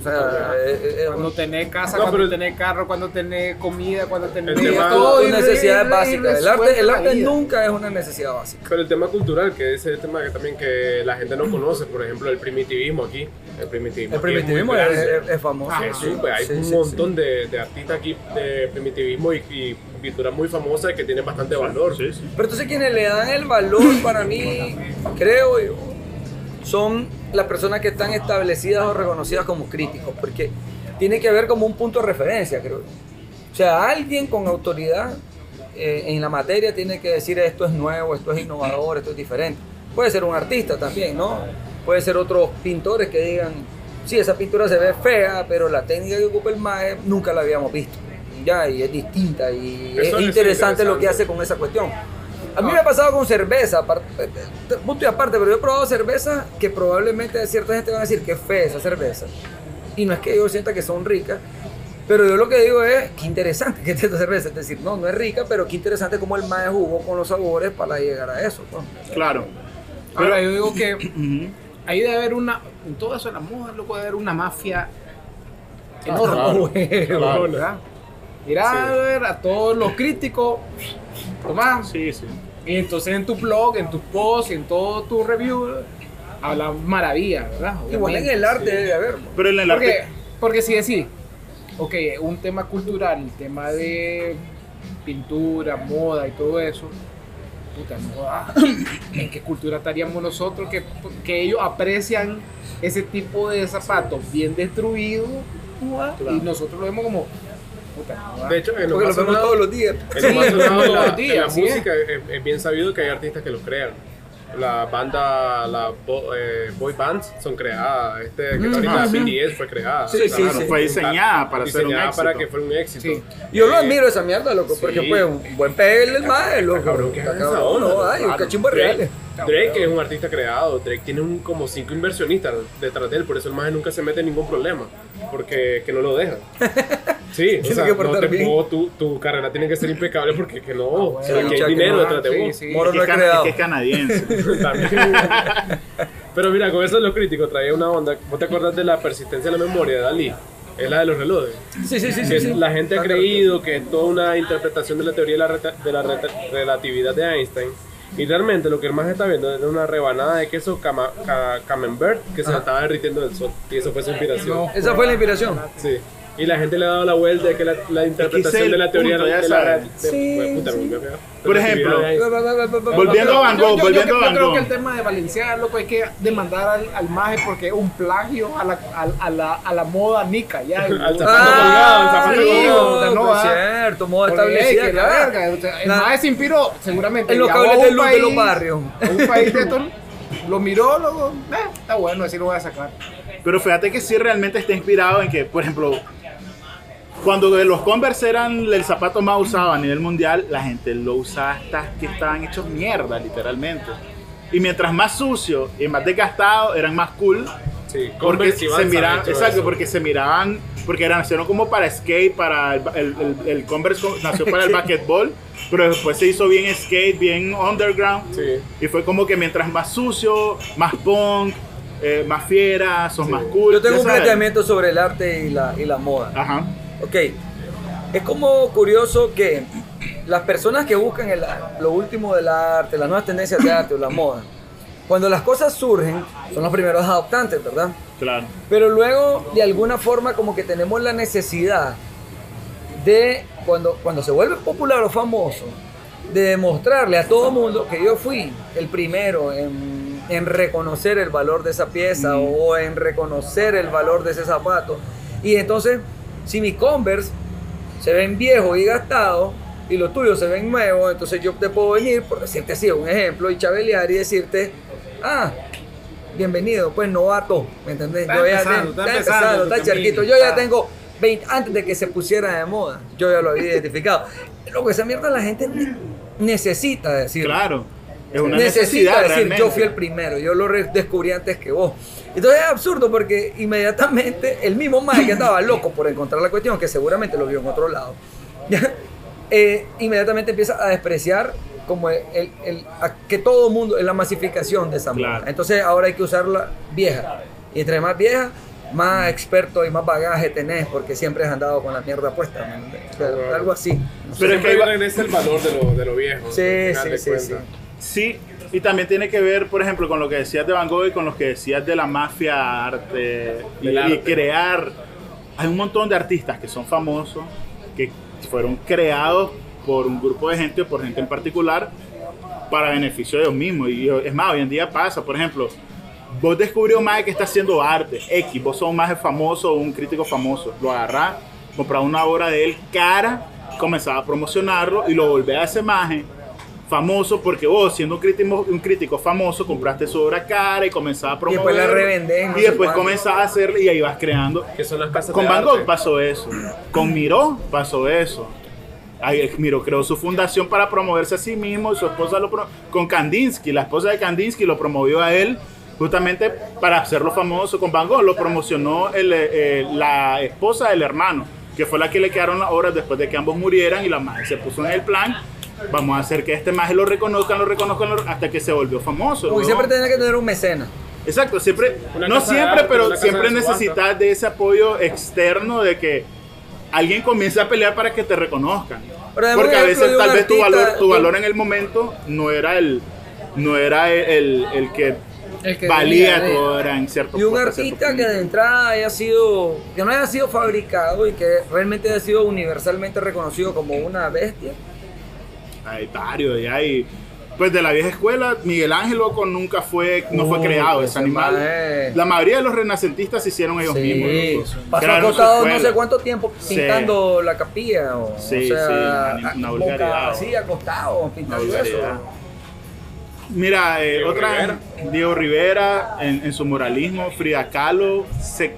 Sea, eh, eh, Cuando tenés casa, No, cuando pero- tenés carro, cuando tenés comida, cuando tenés El tema- todo. El arte, el arte nunca es una necesidad básica. Pero el tema cultural, que es el tema que también que la gente no conoce, por ejemplo, el primitivismo aquí. El primitivismo. El aquí es muy primitivismo es, grande. es- es famoso. Ah, Sí, pues hay Sí, un sí, montón De, de artistas aquí de primitivismo y, y pintura muy famosa que tiene bastante valor. Sí, sí. Pero entonces quienes le dan el valor para mí, creo yo, son las personas que están establecidas o reconocidas como críticos, porque tiene que haber como un punto de referencia, creo. O sea, alguien con autoridad eh, en la materia tiene que decir esto es nuevo, esto es innovador, esto es diferente. Puede ser un artista también, ¿no? Puede ser otros pintores que digan, sí, esa pintura se ve fea, pero la técnica que ocupa el mae nunca la habíamos visto. Ya, y es distinta y es es interesante lo que hace con esa cuestión. A mí me ha pasado con cerveza, eh, eh, punto y aparte, pero yo he probado cerveza que probablemente cierta gente va a decir que es fea esa cerveza. Y no es que yo sienta que son ricas, pero yo lo que digo es, qué interesante que es esta cerveza. Es decir, no, no es rica, pero qué interesante cómo el mae jugó con los sabores para llegar a eso. ¿no? Claro. Ahora, yo digo que ahí debe haber una, en todo eso de la moda, loco, debe haber una mafia enorme. claro. a ver, a todos los críticos, Tomás, Sí, sí. Y entonces en tu blog, en tus posts, en todo tu review, habla maravilla, ¿verdad? Igual en el arte debe haber. Pero en el Porque, arte. porque si decís, ok, un tema cultural, el tema de pintura, moda y todo eso, puta, no, ¿en qué cultura estaríamos nosotros que, que ellos aprecian ese tipo de zapatos bien destruidos Claro. y nosotros lo vemos como, puta, no, ah. De hecho, en lo Porque más lo vemos sonado- todos los días. En lo más Sí, sonado de todos la, los días, de la sí. música es, es bien sabido que hay artistas que lo crean. La banda, la bo- eh, boy bands son creadas. Este que Mm, ahorita ujú. BTS fue creada. Sí, sí, Claro, sí. fue diseñada para ser un diseñada éxito. para que fuera un éxito. Sí. Yo lo Eh, admiro esa mierda, loco, porque fue un buen pegue el mae, loco. cabrón, ¿qué es Está esa cabrón, onda, no, loco? ay, un cachimbo real. Drake es un artista creado. Drake tiene un, como cinco inversionistas detrás de él. Por eso el maje nunca se mete en ningún problema. Porque que no lo dejan. Sí, o sea, que no te puedo- tu, tu carrera tiene que ser impecable porque que no. o sea, Sí, aquí hay dinero no, detrás de sí, vos. sí. Moro Es no es creado. es que es canadiense. Pero mira, con eso de los críticos traía una onda. ¿Vos te acuerdas de la persistencia de la memoria de Dalí? Es la de los relojes. Sí, sí, sí, sí. Que sí. La gente ha creído que es toda una interpretación de la teoría de la, de la relatividad de Einstein. Y realmente lo que el más está viendo es una rebanada de queso cama- ca- camembert que se Ajá. estaba derritiendo del sol. Y eso fue su inspiración. Esa fue la inspiración. Sí. Y la gente le ha dado la vuelta de que la, la interpretación el de la teoría punto, ya de la de- Sí, puta, sí. Por ejemplo. Volviendo a Van Yo- Gogh, yo- volviendo yo, a yo Van creo Gogh. que el tema de Valenciaga, loco, hay que demandar al, al maje porque es un plagio a la, a, a la, a la moda nica. Ya, Al ¿no? zapato colgado, el zapato sí, no, es ah. cierto, moda establecida. la verga, o sea, el maje se inspiró seguramente. En los cables un de luz de los barrios. Un país de estos, lo miró, luego, eh, está bueno, así lo voy a sacar. Pero fíjate que sí realmente está inspirado en que, por ejemplo, cuando los Converse eran el zapato más usado a nivel mundial, la gente lo usaba hasta que estaban hechos mierda, literalmente. Y mientras más sucio y más desgastado, eran más cool. Sí, Porque se miraban, exacto, eso. porque se miraban, porque eran, nacieron como para skate, para el, el, el- el Converse co- nació para el basketball, pero después se hizo bien skate, bien underground. Sí. Y fue como que mientras más sucio, más punk, eh, más fiera, sos más cool. Yo tengo un planteamiento sobre el arte y la, y la moda. Ajá. Ok, es como curioso que las personas que buscan el- lo último del arte, las nuevas tendencias de arte o la moda, cuando las cosas surgen, son los primeros adoptantes, ¿verdad? Claro. Pero luego, de alguna forma, como que tenemos la necesidad de, cuando, cuando se vuelve popular o famoso, de demostrarle a todo mundo que yo fui el primero en, en reconocer el valor de esa pieza o en reconocer el valor de ese zapato. Y entonces, si mis Converse se ven viejos y gastados y los tuyos se ven nuevos, entonces yo te puedo venir, por decirte así, un ejemplo, y chabelear y decirte, ah, bienvenido, pues novato, ¿me entendés? Está Yo ya empezando, ten- está está empezando está charquito, yo ya tengo 20, antes de que se pusiera de moda, yo ya lo había identificado. Lo esa mierda la gente ne- necesita decir. Claro. Es una necesita necesidad decir, realmente. yo fui el primero, yo lo descubrí antes que vos. Entonces es absurdo porque inmediatamente el mismo Mike que estaba loco por encontrar la cuestión, que seguramente lo vio en otro lado. Eh, inmediatamente empieza a despreciar como el, el- el- a- que todo mundo, la masificación de esa moda. Claro. Entonces ahora hay que usarla vieja. Y entre más vieja, más experto y más bagaje tenés porque siempre has andado con la mierda puesta. O sea, algo así. Pero es que iba- regresa el valor de lo, de lo viejo. Sí, sí, sí. Sí, y también tiene que ver, por ejemplo, con lo que decías de Van Gogh y con lo que decías de la mafia arte y, y crear. Hay un montón de artistas que son famosos, que fueron creados por un grupo de gente o por gente en particular para beneficio de ellos mismos. Y es más, hoy en día pasa, por ejemplo, vos descubrís un maje que está haciendo arte, X, vos sos un maje famoso o un crítico famoso, lo agarrás, comprás una obra de él cara, comenzás a promocionarlo y lo volvés a ese maje famoso porque vos, siendo un crítico, un crítico famoso, compraste su obra cara y comenzabas a Y promover. después la revendés, no y después comenzabas a hacer y ahí vas creando. Que son las casas Con de Van arte. Gogh pasó eso. Con Miró pasó eso. Ahí, Miró creó su fundación para promoverse a sí mismo. y Su esposa lo con Kandinsky, la esposa de Kandinsky lo promovió a él justamente para hacerlo famoso. Con Van Gogh lo promocionó el, eh, la esposa del hermano, que fue la que le quedaron las obras después de que ambos murieran y la madre se puso en el plan. Vamos a hacer que este maje lo reconozcan, lo reconozcan, lo- hasta que se volvió famoso. Porque siempre tenía que tener un mecena. Exacto, siempre, Una no siempre, arte, pero siempre necesitas de ese apoyo externo de que alguien comience a pelear para que te reconozcan. Porque a veces tal vez tu valor, tu valor en el momento no era el, no era el, el- el que, El que valía de- tu obra en cierto Y un artista que de entrada haya sido, que no haya sido fabricado y que realmente haya sido universalmente reconocido como una bestia. Hay varios, y hay, pues de la vieja escuela, Miguel Ángel loco nunca fue, no fue Uh, creado ese animal. maje. La mayoría de los renacentistas se hicieron ellos Sí, mismos. loco. pasó Crearon no sé cuánto tiempo Sí. pintando la capilla. O, Sí, o sea, sí, una- una boca vulgaridad. así, acostado, pintando. Mira, eh, Diego otra Rivera. Diego Rivera en, en su moralismo, Frida Kahlo. Se,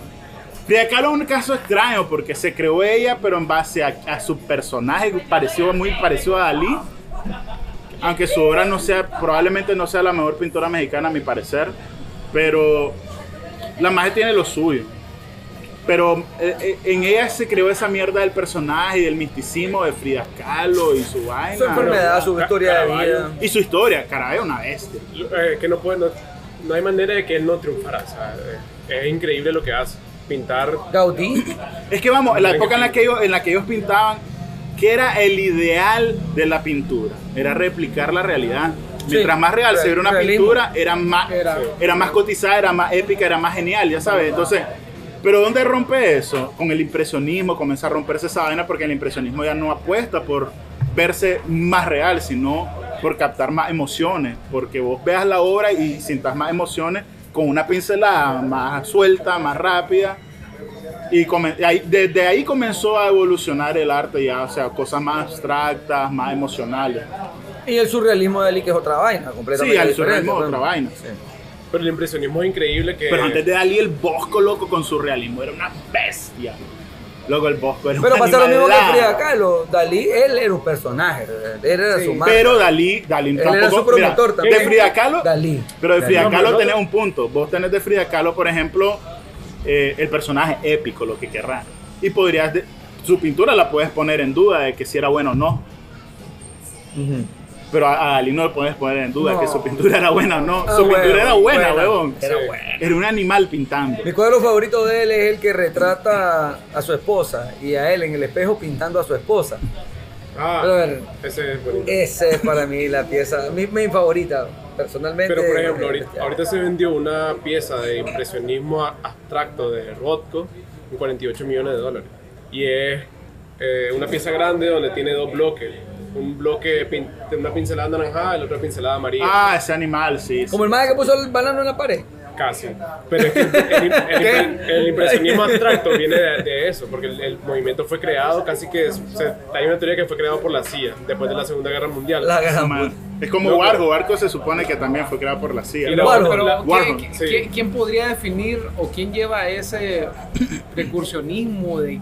Frida Kahlo es un caso extraño porque se creó ella, pero en base a, a su personaje, pareció muy parecido a Dalí. Aunque su obra no sea, probablemente no sea la mejor pintora mexicana a mi parecer, pero la magia tiene lo suyo. Pero eh, eh, en ella se creó esa mierda del personaje y del misticismo de Frida Kahlo y su vaina. Su enfermedad, su historia de vida. Y su historia, caray, una bestia. Eh, que no puede, no, no hay manera de que él no triunfara. o sea, eh, es increíble lo que hace. Pintar. Gaudí. Es que vamos, en la época en la que ellos, en la que ellos pintaban, ¿qué era el ideal de la pintura? Era replicar la realidad. Mientras más real se viera una realismo. pintura, era más, Era- era más cotizada, era más épica, era más genial, ya sabes. Entonces, pero ¿dónde rompe eso? Con el impresionismo comienza a romperse esa vaina porque el impresionismo ya no apuesta por verse más real, sino por captar más emociones. Porque vos veas la obra y sintas más emociones con una pincelada más suelta, más rápida. Y ahí- desde ahí comenzó a evolucionar el arte ya, o sea, cosas más abstractas, más emocionales. Y el surrealismo de Dalí, que es otra vaina, Sí, completamente al diferente, surrealismo pues. otra vaina. Pero el impresionismo es increíble que. Pero antes de Dalí, el Bosco, loco, con su realismo, era una bestia. Loco, el Bosco era Pero un pasa lo mismo que. Frida Kahlo. Dalí, él era un personaje. Él era Sí, su madre. Pero Dalí, Dalí Él tampoco... era su promotor mira, también. De Frida Kahlo, Dalí. pero de Dalí. Frida Kahlo no, tenés no. un punto. Vos tenés de Frida Kahlo, por ejemplo, eh, el personaje épico, lo que querrás. Y podrías... de- su pintura la puedes poner en duda de que si era bueno o no. Pero a, a Dalí no le puedes poner en duda No. que su pintura era buena o no. Ah, su pintura era buena, buena. huevón. Era buena. Era un animal pintando. Mi cuadro favorito de él es el que retrata a su esposa y a él en el espejo pintando a su esposa. Ah, Brother, ese es bonito. Esa es para mí la pieza, mi, mi favorita, personalmente. Pero por ejemplo, ahorita, ahorita se vendió una pieza de impresionismo abstracto de Rothko en 48 millones de dólares. Y es eh, una pieza grande donde tiene dos bloques. Un bloque de una pincelada naranjada y el otro pincelada amarilla. Ah, ese animal, sí. sí. Como el madre que puso el banano en la pared. Casi. Pero es que el, el- el- el impresionismo abstracto viene de, de eso, porque el, el movimiento fue creado casi que. es- hay una teoría que fue creado por la CIA después de la Segunda Guerra Mundial. La puta. Es como Loco. Wargo. Wargo se supone que también fue creado por la CIA. Y la- Warhol. Pero, la- ¿quién- Warhol, quién, sí. quién- quién podría definir o quién lleva ese recursionismo de,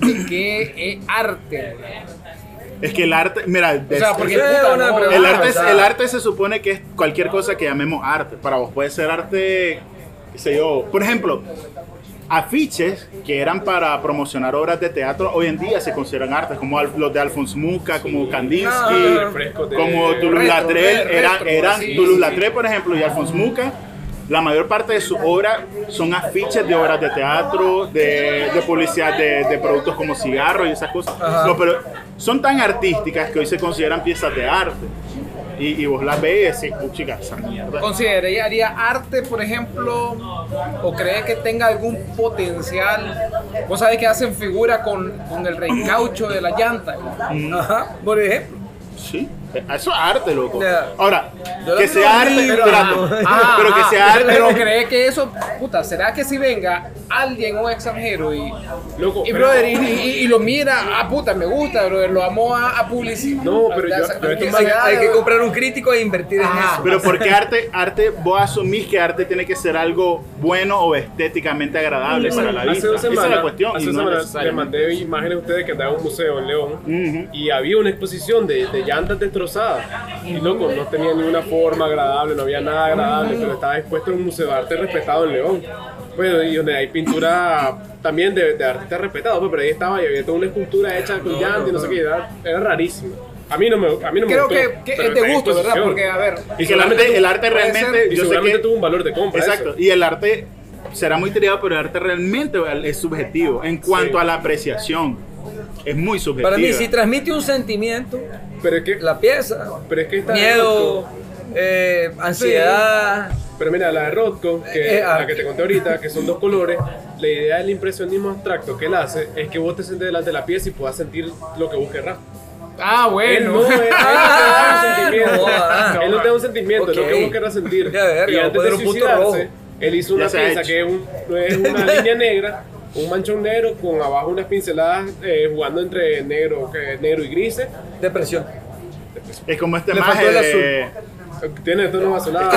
de qué es arte? Es que el arte, mira, O sea, porque Sí, puta, una no, pregunta. el, arte, el arte se supone que es cualquier cosa que llamemos arte. Para vos puede ser arte, qué sé yo. Por ejemplo, afiches que eran para promocionar obras de teatro hoy en día se consideran artes, como los de Alphonse Mucha, como Kandinsky, Ah, de- como Toulouse eran, eran sí, Toulouse por ejemplo, y Alphonse Mucha. La mayor parte de su obra son afiches de obras de teatro, de, de publicidad de, de productos como cigarros y esas cosas. No, pero son tan artísticas que hoy se consideran piezas de arte. Y, y vos las ves y decís, puchica, esa mierda. ¿Consideraría arte, por ejemplo, o cree que tenga algún potencial? Vos sabés que hacen figura con, con el recaucho de la llanta. Ajá, por ejemplo. Sí. Eso es arte, loco. Ya. Ahora, Yo que sea arte, espérate, Ah, pero que ah, sea arte. Pero cree que eso, puta, ¿será que si venga alguien, un extranjero y, Loco, y pero- brother, y, y- y lo mira, ah, puta, me gusta, brother, lo amo a, a publicidad. No, pero yo- yo Hay que, hay- hay que comprar un crítico e invertir en Ajá. eso. Pero porque arte, arte, vos asumís que arte tiene que ser algo bueno o estéticamente agradable para la Hace vista. Esa es la cuestión. hace no semanas le mandé imágenes a ustedes que andaba en un museo en León Ujú. y había una exposición de, de llantas destrozadas. Y loco, no tenía ni una forma agradable, no había nada agradable, pero estaba expuesto en un museo de arte respetado en León. Pues, y donde hay pintura también de, de artistas respetados, pues, pero ahí estaba y había toda una escultura hecha con llantas y no sé qué, era, era rarísimo. A mí no me, a mí no me Creo gustó. que, que es de gusto, ¿verdad? Porque, a ver, Y que el arte, el arte realmente, ser, yo sé seguramente que tuvo un valor de compra. Exacto, eso. y el arte será muy tirado, pero el arte realmente es subjetivo en cuanto Sí. a la apreciación. Es muy subjetivo. Para mí, si transmite un sentimiento, Pero es que, la pieza, pero es que esta miedo, eh, ansiedad. Pero mira, la de Rothko, que Eh, ah. la que te conté ahorita, que son dos colores, la idea del impresionismo abstracto que él hace es que vos te sientes delante de la pieza y puedas sentir lo que vos querrás. Ah, Él bueno. no, él, él no te da Ah, un sentimiento. no, ah. él no te da un sentimiento, es lo que vos querrás sentir. Ya, verga, y antes de un punto suicidarse, rojo. él hizo una pieza que es, un- es una línea negra, un manchón negro con abajo unas pinceladas eh, jugando entre negro, que- negro y grises. Depresión. Es como este Le el de, Tiene tonos este azulados.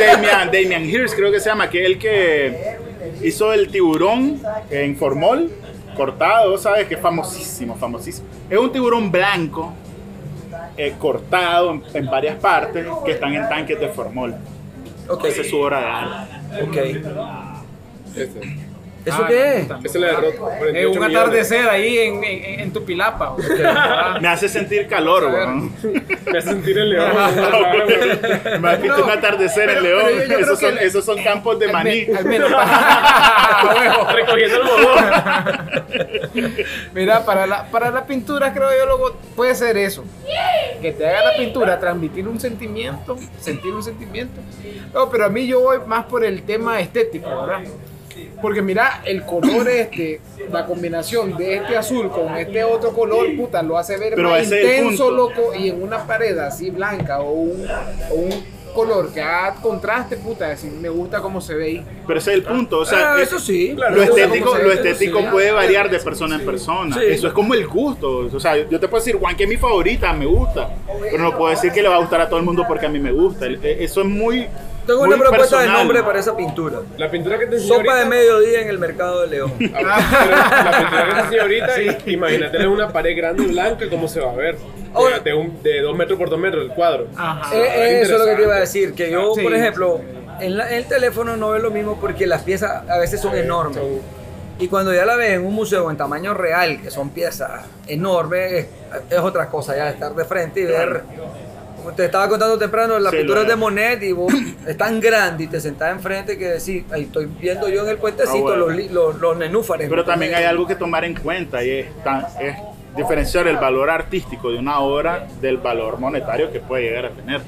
de Damian, Damian Hirst, creo que se llama, que es el que hizo el tiburón en formol, cortado, ¿sabes? Que es famosísimo, famosísimo. Es un tiburón blanco, eh, cortado en, en varias partes, que están en tanques de formol. Ok. Esa es su obra de arte. Ok. Este. ¿Eso Ah, qué es? es la de. Es 48 un atardecer ahí en, en, en tu pilapa. Ah, Me hace sentir calor, weón. Me hace sentir el león. Me has visto No, un atardecer en León. pero yo- yo creo esos, son, que- esos son campos de al maní. me- al menos. Ah, huevo. Recogiendo el. Mira, para la, para la pintura creo yo luego puede ser eso. Que te haga la pintura, transmitir un sentimiento, sentir un sentimiento. No, pero a mí yo voy más por el tema estético, ¿verdad? Porque mira, el color este, la combinación de este azul con este otro color, puta, lo hace ver Pero más intenso, loco, y en una pared así blanca o un, o un color que haga contraste, puta, decir, me gusta cómo se ve ahí. Pero ese es el punto. O sea, Ah, es- eso sí. Claro, lo estético, lo estético sí. puede variar de persona en persona. Sí. Eso es como el gusto. O sea, yo te puedo decir, Juan, que es mi favorita, me gusta. Pero no puedo decir que le va a gustar a todo el mundo porque a mí me gusta. Eh, Eso es muy. Tengo muy una propuesta de personal. nombre para esa pintura. La pintura que te enseñé Sopa de ahorita- mediodía en el mercado de León. Ah, pero la pintura que te enseñé ahorita, imagínate una pared grande blanca, ¿cómo se va a ver? Ahora- de, de, un, de dos metros por dos metros el cuadro. Ajá. Eh, eh, eso es lo que te iba a decir, que yo, Sí. por ejemplo, en, la- en el teléfono no veo lo mismo porque las piezas a veces son enormes. Son- Y cuando ya la ves en un museo en tamaño real, que son piezas enormes, es, es otra cosa ya estar de frente y ver. Te estaba contando temprano, las Sí, pinturas lo de. Monet y vos es tan grande y te sentás enfrente que decís, ahí estoy viendo yo en el puentecito Ah, bueno. los, li- los, los nenúfares. Pero también hay algo que tomar en cuenta y es, tan- es diferenciar el valor artístico de una obra del valor monetario que puede llegar a tener.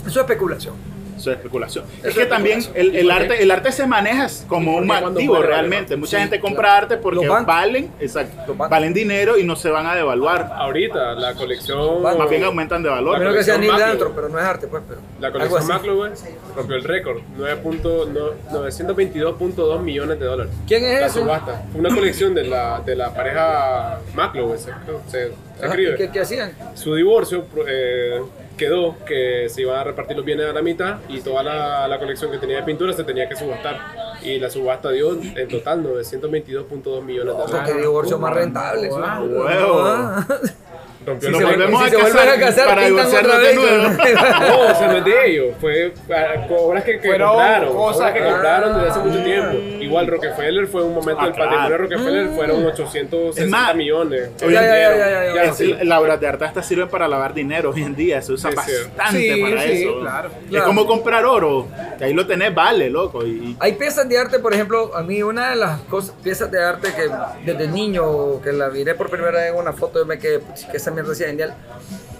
Eso es especulación. Eso es especulación. Eso es que es también el, el arte, el arte se maneja como un activo realmente. vale, Mucha Sí, gente claro. compra arte porque valen, exacto, valen dinero y no se van a devaluar. Ahorita, la colección. Más bien aumentan de A valor. menos que sea Neil Maclo. Antro, pero no es arte, pues. Pero La colección. Maclo, rompió el récord: 9.2 no- 922.2 millones de dólares. ¿Quién es La ese? subasta. Fue una colección de la, de la pareja Maclo, se, se, se Ajá, escribe. ¿y ¿Qué, qué hacían? Su divorcio eh, quedó que se iban a repartir los bienes a la mitad y toda la, la colección que tenía de pintura se tenía que subastar. Y la subasta dio en total 922.2 millones de O sea, dólares. qué divorcio más rentable. ¿sí? Ah, huevo. Ah. Rompió volvemos a si se vuelven a casar casar, para pintan otra divorciarnos de vez. nuevo. No, o sea, no es de ellos. Fue ah, obras que, que Fueron compraron. cosas obras que que- compraron desde hace mucho Ah. tiempo. Igual Rockefeller fue un momento Ah, del patrimonio de claro. Rockefeller fueron 860 Es más, millones. hoy Ya, en ya, día- ya, ya, ya, ya. Es- sí. Las obras de arte hasta sirven para lavar dinero hoy en día, se usa Sí, bastante Sí, para sí, eso. claro. Es Claro. como comprar oro, que ahí lo tenés, vale, loco. Y, Hay piezas de arte, por ejemplo, a mí una de las cosas, piezas de arte que desde niño, que la miré por primera vez en una foto, yo me quedé, "Pues, que esa mierda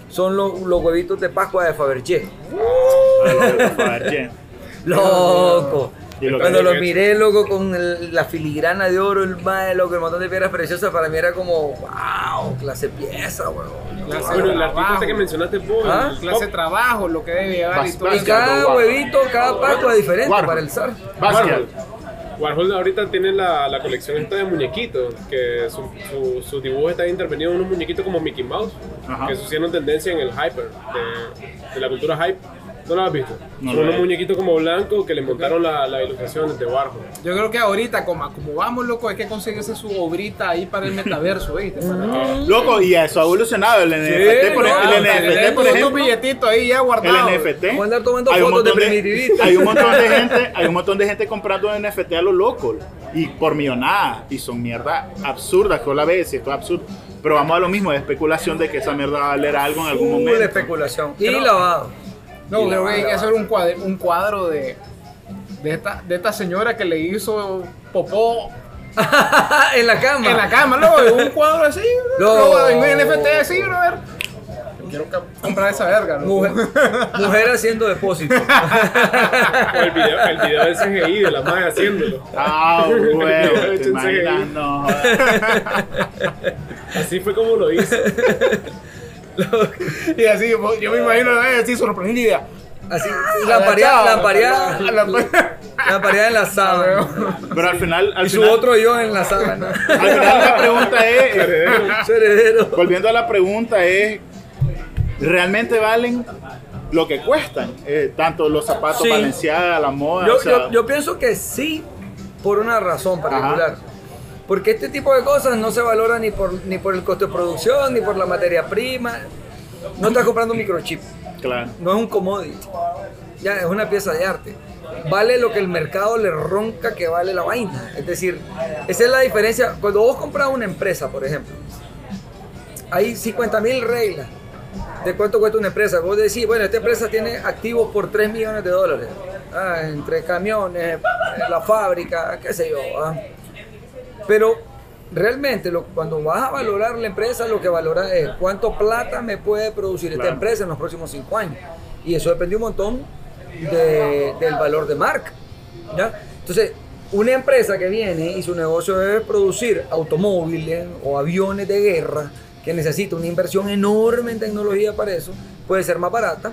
son los, los huevitos de Pascua de Fabergé. Loco. Lo Cuando lo miré, loco, con el- la filigrana de oro, el mae, loco, el montón de piedras preciosas, para mí era como, wow, clase pieza, weón. Clase Bueno, el artista que trabajo, mencionaste vos. ¿Ah? clase de trabajo, lo que debe llevar y todo Y cada huevito, cada es diferente Warhol. para el zar. Basquiat. Warhol. Ahorita tiene la, la colección esta de muñequitos, que su, su, sus dibujos están intervenidos en unos muñequitos como Mickey Mouse, Ajá. que se hicieron tendencia en el hyper, de, de la cultura hype. ¿No lo has visto? No Son unos muñequitos como blancos que le montaron la, la ilustración de Warhol. Yo creo que ahorita, como, como vamos, loco, hay que conseguirse su obrita ahí para el metaverso, ¿viste? Loco, y eso ha evolucionado. El NFT, por, no, el NFT, por ejemplo. billetito ahí ya El guardado. NFT. Andar tomando hay un fotos de montón primitivista. Hay un montón de gente, hay un montón de gente comprando NFT a lo loco y por millonadas y son mierda absurdas que la ves y esto es absurdo. Pero vamos a lo mismo, de especulación de que esa mierda va a valer algo en algún momento. especulación. Y lavado. No, creo que hay que hacer un cuadro, un cuadro de, de, esta, de esta señora que le hizo popó en la cama. en la cama, ¿no? Un cuadro así, No. no. en un NFT así, ver. Quiero comprar esa verga, ¿no? Mujer, mujer haciendo depósito. O el video, el video del CGI de la madre haciéndolo. Ah, huevo, te Échense imaginas, ahí. no. jodas. Así fue como lo hizo. Y así, yo me imagino eh, así sorprendida. Así, la pareada, la pareada, La- la- la pareada en la sábana. Pero al final, al Y su final, otro yo en la sábana. al final la pregunta es, heredero. volviendo a la pregunta es, ¿realmente valen lo que cuestan? Eh, tanto los zapatos Sí. Balenciaga, la moda, Yo, o sea, yo, yo pienso que sí, por una razón particular. Porque este tipo de cosas no se valora ni por, ni por el costo de producción, ni por la materia prima. No estás comprando un microchip, claro. no es un commodity. Ya es una pieza de arte. Vale lo que el mercado le ronca que vale la vaina. Es decir, esa es la diferencia. Cuando vos compras una empresa, por ejemplo, hay 50 mil reglas de cuánto cuesta una empresa. Vos decís, bueno, esta empresa tiene activos por 3 millones de dólares. Ah, entre camiones, la fábrica, qué sé yo. ah. Pero realmente lo- cuando vas a valorar la empresa, lo que valora es cuánto plata me puede producir esta empresa en los próximos 5 años. Y eso depende un montón de- del valor de marca. ¿ya? Entonces, una empresa que viene y su negocio es producir automóviles o aviones de guerra, que necesita una inversión enorme en tecnología para eso, puede ser más barata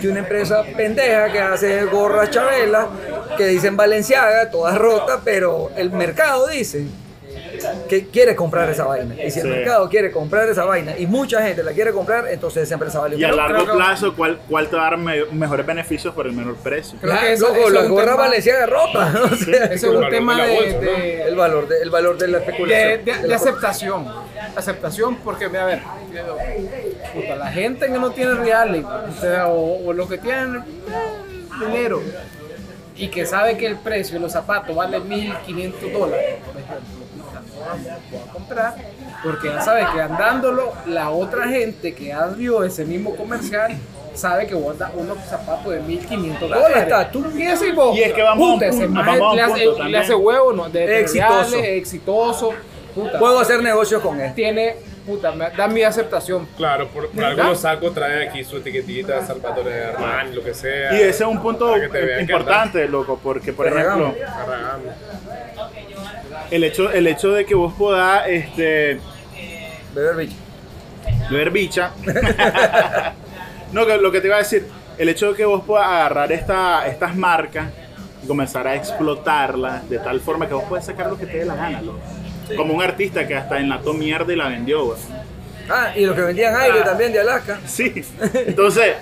que una empresa pendeja que hace gorras Chabela, que dicen Valenciaga, todas rotas, pero el mercado dice que quiere comprar esa vaina. Y si el Sí. mercado quiere comprar esa vaina y mucha gente la quiere comprar, entonces esa empresa vale un Y a largo creo plazo, ¿cuál, ¿cuál te va a dar me- mejores beneficios por el menor precio? Creo que eso- loco, eso la es un gorra tema- Valenciaga rota. O sea, Ese es un tema de la de, bolsa, ¿no? de- el valor de, el valor de la de, especulación. de- de aceptación. Aceptación porque, mira, a ver, puta, la gente que no tiene reales, o, sea, o, o los que tienen eh, dinero y que sabe que el precio de los zapatos vale 1.500 dólares, por ejemplo, voy a comprar porque ya sabe que andándolo, la otra gente que ya vio ese mismo comercial sabe que vos andas unos zapatos de 1.500 dólares. está, tú- Y decís vos, Y es que vamos a un puta, punto, vamos a le hace- punto le también. hace huevo, ¿no? De Exitoso. exitoso. Puta, Puedo hacer negocios con él. tiene, puta, me da mi aceptación. Claro, por, por algunos sacos traen aquí su etiquetita, Salvatore de Armani, lo que sea. Y ese es un punto importante, loco, porque, por ejemplo, Arragán. El hecho, el hecho de que vos podás este, Beber bicho. ver bicha. no, que lo que te iba a decir, el hecho de que vos puedas agarrar esta, estas marcas y comenzar a explotarlas de tal forma que vos puedes sacar lo que te dé la gana, loco. Como un artista que hasta enlató mierda y la vendió, güey. Ah, y los que vendían aire también de Alaska. Sí. Entonces,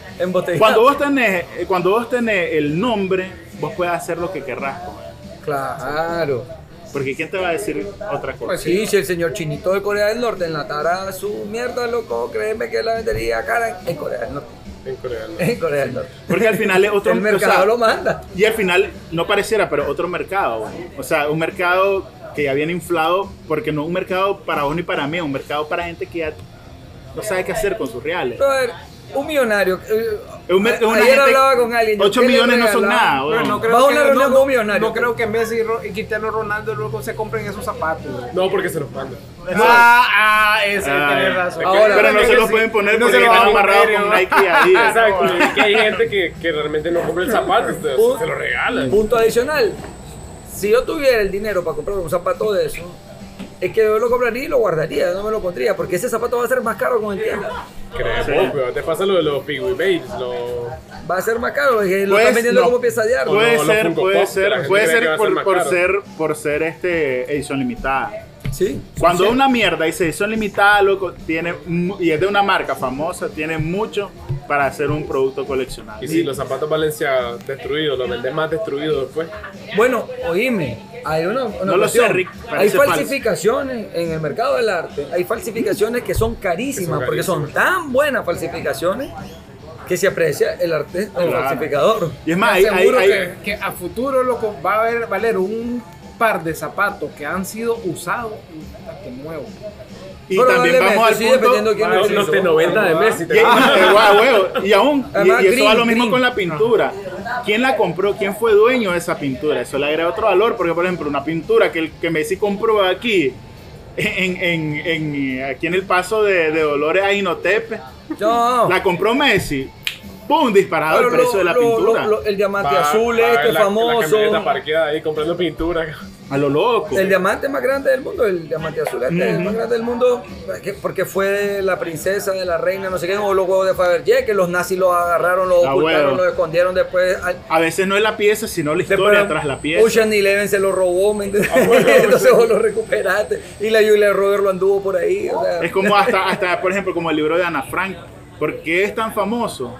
cuando vos tenés, cuando vos tenés el nombre, vos puedes hacer lo que querrás. Claro. Porque ¿quién te va a decir otra cosa? Pues sí, si el señor Chinito de Corea del Norte enlatara su mierda, loco, créeme que la vendería cara en Corea del Norte. En coreano. En Corea del Norte. Porque al final es otro El mercado o sea, lo manda. Y al final no pareciera, pero otro mercado. O sea, un mercado que ya viene inflado, porque no un mercado para vos ni para mí, es un mercado para gente que ya no sabe qué hacer con sus reales. Pero a ver, un millonario. eh, un Ayer gente- hablaba con alguien. yo, 8 ¿qué le millones no son nada. No Va a creo una que, reunión no, con un millonario. no creo que Messi y Cristiano Ronaldo luego se compren esos zapatos. No, porque se los manda. Ah, ah, ese Ah, tiene razón. Ahora, pero no se los sí. pueden poner No porque se lo están amarrados con. Nike y Adidas. Exacto. que hay gente que, que realmente no compra el zapato, se lo regalan. Punto adicional. Si yo tuviera el dinero para comprar un zapato de eso, es que yo lo compraría y lo guardaría, no me lo pondría, porque ese zapato va a ser más caro con el tiempo. Creemos, pero te pasa lo de los Piggy Babes, los... Va a ser más caro, porque lo Pues, están vendiendo no. como pieza de arte. Puede los ser, puede Pop, ser, puede ser por, ser por ser por ser este edición limitada. Sí. Cuando sí. una mierda dice edición limitada, loco, tiene y es de una marca famosa, tiene mucho para hacer un producto coleccionable. Y si los zapatos Valencia destruidos, los vendes más destruidos después. Bueno, oíme, hay una, una No lo sé. Rick, Hay parece falso. falsificaciones en el mercado del arte. Hay falsificaciones que son carísimas, Que son porque son tan buenas falsificaciones que se aprecia el arte del Claro. falsificador. Y es más, hay, hay- Seguro hay- que, que a futuro loco, va a haber, valer un par de zapatos que han sido usados que nuevos. y también vamos al punto. dependiendo de quién Los, lo los hizo. de 90 de Messi. Y, y- aún, y- eso va green, lo mismo green. con la pintura. ¿Quién la compró? ¿Quién fue dueño de esa pintura? Eso le agrega otro valor, porque por ejemplo, una pintura que, el, que Messi compró aquí, en, en- en- aquí en el paso de, de Dolores a Inotepe, No. la compró Messi. ¡Pum! Disparado Pero el precio lo- de la lo- pintura. lo- lo- el diamante Va- azul este la- La famoso. parqueada ahí comprando pintura. a lo loco. El diamante más grande del mundo, el diamante azul, este, el más grande del mundo, que- porque fue de la princesa, de la reina, no sé qué, o los huevos de Fabergé, que los nazis los agarraron, los Ah, ocultaron, huevo. los escondieron después. al- A veces no es la pieza, sino la historia después tras la pieza. Ocean Eleven se lo robó, ¿me entiendes? Ah, bueno, Entonces sí. vos lo recuperaste. Y la Julia Robert lo anduvo por ahí. o sea, Es como hasta, hasta, por ejemplo, como el libro de Ana Frank. ¿Por qué es tan famoso?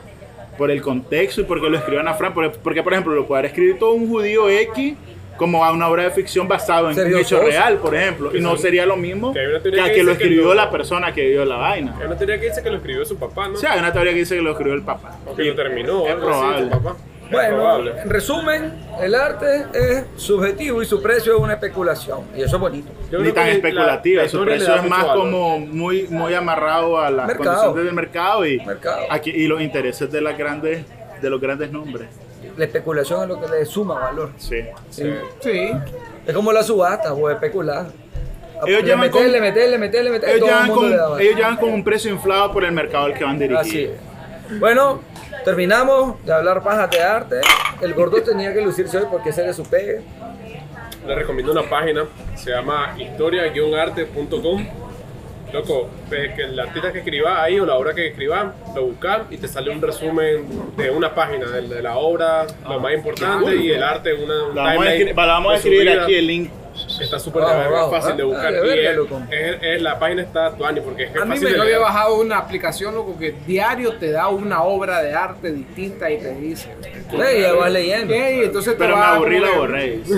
Por el contexto y porque lo escribió Ana Frank. Porque, porque, por ejemplo, lo puede haber escrito todo un judío X como a una obra de ficción basado en un hecho real, por ejemplo. Y no sería lo mismo Que que a que que lo escribió no- la persona que dio la vaina. Hay una teoría que dice que lo escribió su papá, ¿no? O sea, hay una teoría que dice que lo escribió el papá. O que lo terminó, Es así, probable. su papá. Bueno, en resumen, el arte es subjetivo y su precio es una especulación. Y eso es bonito. Yo Ni tan la- especulativa, la su precio es más valor. como muy, muy amarrado a las Mercado. condiciones del mercado y, Mercado. Aquí, y los intereses de, las grandes, de los grandes nombres. La especulación es lo que le suma valor. Sí. Sí. Sí. Es como la subasta, o especular. Ellos le llaman meterle, con- meterle, meterle, meterle, Ellos todo el llevan, mundo con, le da valor. ellos llevan con un precio inflado por el mercado al que van dirigidos. Así es. Bueno, terminamos de hablar pajas de arte. El gordo tenía que lucirse hoy porque ese era su pegue. Les recomiendo una página, se llama historia-arte.com. Loco, pues, que el artista que escriba ahí o la obra que escriba, lo buscas y te sale un resumen de una página, de, de la obra, lo más importante y el arte, una, un La vamos a la vamos a escribir aquí el link. Está súper Wow, wow, fácil ah, de buscar. ah, de y es- loco. es- es- la página está actuando porque es, que A es mí fácil me de yo había bajado una aplicación, loco, que diario te da una obra de arte distinta y te dice. Ve, ya vas leyendo. Ok, entonces te Pero me va aburrí la borré.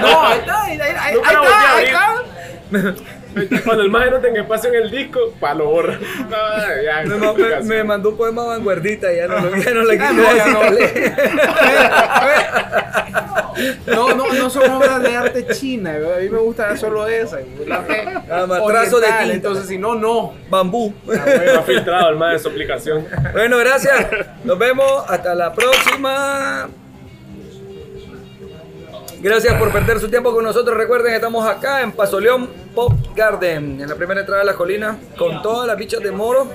No, ahí está, ahí está, ahí, está, ahí está. Cuando el maje no tenga espacio en el disco, pa' lo borra. No, ya, Me, me- me mandó un poema vanguardista, ya no, lo- ya no le Ah, quise no, no. No, son obras de arte china, a mí me gusta solo esa. Más, trazo de tinta. Entonces, si no, no. Bambú. Está filtrado el maje de su aplicación. Bueno, gracias. Nos vemos. Hasta la próxima. Gracias por perder su tiempo con nosotros. Recuerden, estamos acá en Pasoleón Pop Garden, en la primera entrada de la colina, con todas las bichas de moro,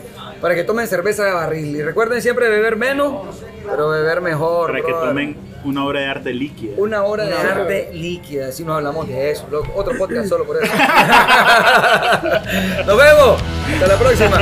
para que tomen cerveza de barril. Y recuerden siempre beber menos, pero beber mejor. Para que tomen una obra de arte líquida. Una hora de arte líquida, si no hablamos de eso. loco. Otro podcast solo por eso. Nos vemos. Hasta la próxima.